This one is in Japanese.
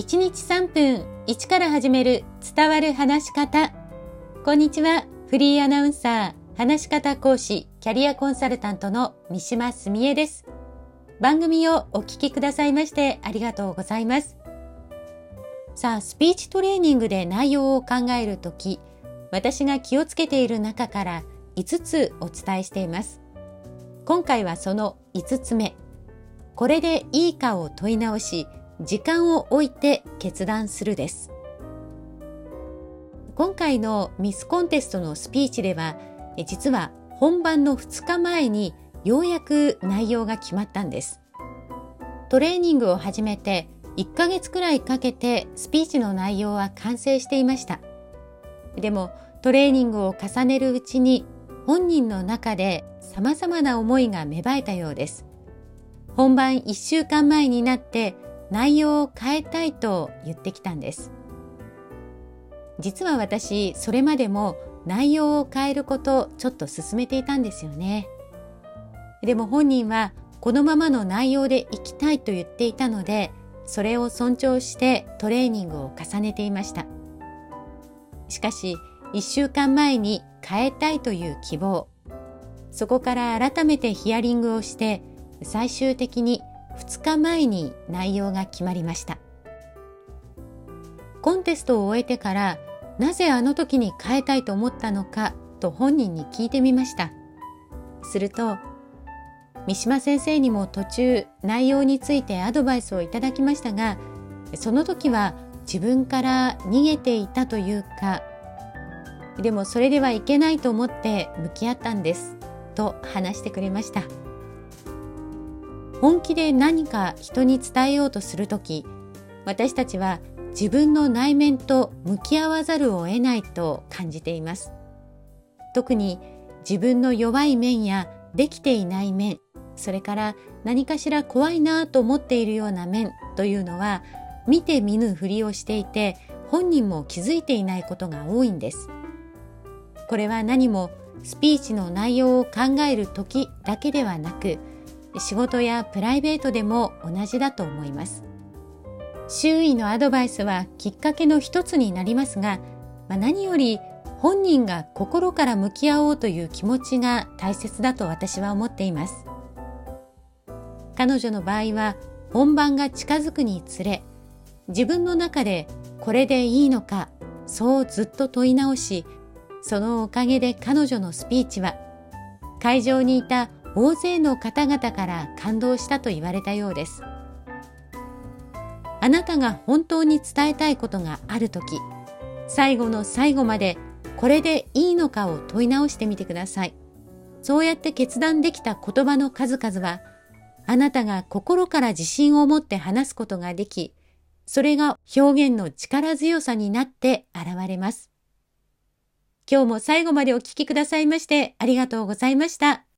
1日3分1から始める伝わる話し方。こんにちは。フリーアナウンサー、話し方講師、キャリアコンサルタントの三島澄江です。番組をお聞きくださいましてありがとうございます。さあ、スピーチトレーニングで内容を考えるとき、私が気をつけている中から5つお伝えしています。今回はその5つ目。これでいいかを問い直し、時間を置いて決断するです。今回のミスコンテストのスピーチでは、実は本番の2日前にようやく内容が決まったんです。トレーニングを始めて1ヶ月くらいかけてスピーチの内容は完成していました。でもトレーニングを重ねるうちに本人の中で様々な思いが芽生えたようです。本番1週間前になって内容を変えたいと言ってきたんです。実は私、それまでも内容を変えることをちょっと進めていたんですよね。でも本人はこのままの内容でいきたいと言っていたので、それを尊重してトレーニングを重ねていました。しかし、1週間前に変えたいという希望、そこから改めてヒアリングをして、最終的に2日前に内容が決まりました。コンテストを終えてからなぜあの時に変えたいと思ったのかと本人に聞いてみました。すると、三島先生にも途中内容についてアドバイスをいただきましたが、その時は自分から逃げていたというか、でもそれではいけないと思って向き合ったんですと話してくれました。本気で何か人に伝えようとするとき、私たちは自分の内面と向き合わざるを得ないと感じています。特に自分の弱い面やできていない面、それから何かしら怖いなと思っているような面というのは見て見ぬふりをしていて本人も気づいていないことが多いんです。これは何もスピーチの内容を考える時だけではなく仕事やプライベートでも同じだと思います。周囲のアドバイスはきっかけの一つになりますが、まあ、何より本人が心から向き合おうという気持ちが大切だと私は思っています。彼女の場合は本番が近づくにつれ、自分の中でこれでいいのか、そうずっと問い直し、そのおかげで彼女のスピーチは会場にいた大勢の方々から感動したと言われたようです。あなたが本当に伝えたいことがあるとき、最後の最後までこれでいいのかを問い直してみてください。そうやって決断できた言葉の数々は、あなたが心から自信を持って話すことができ、それが表現の力強さになって現れます。今日も最後までお聞きくださいましてありがとうございました。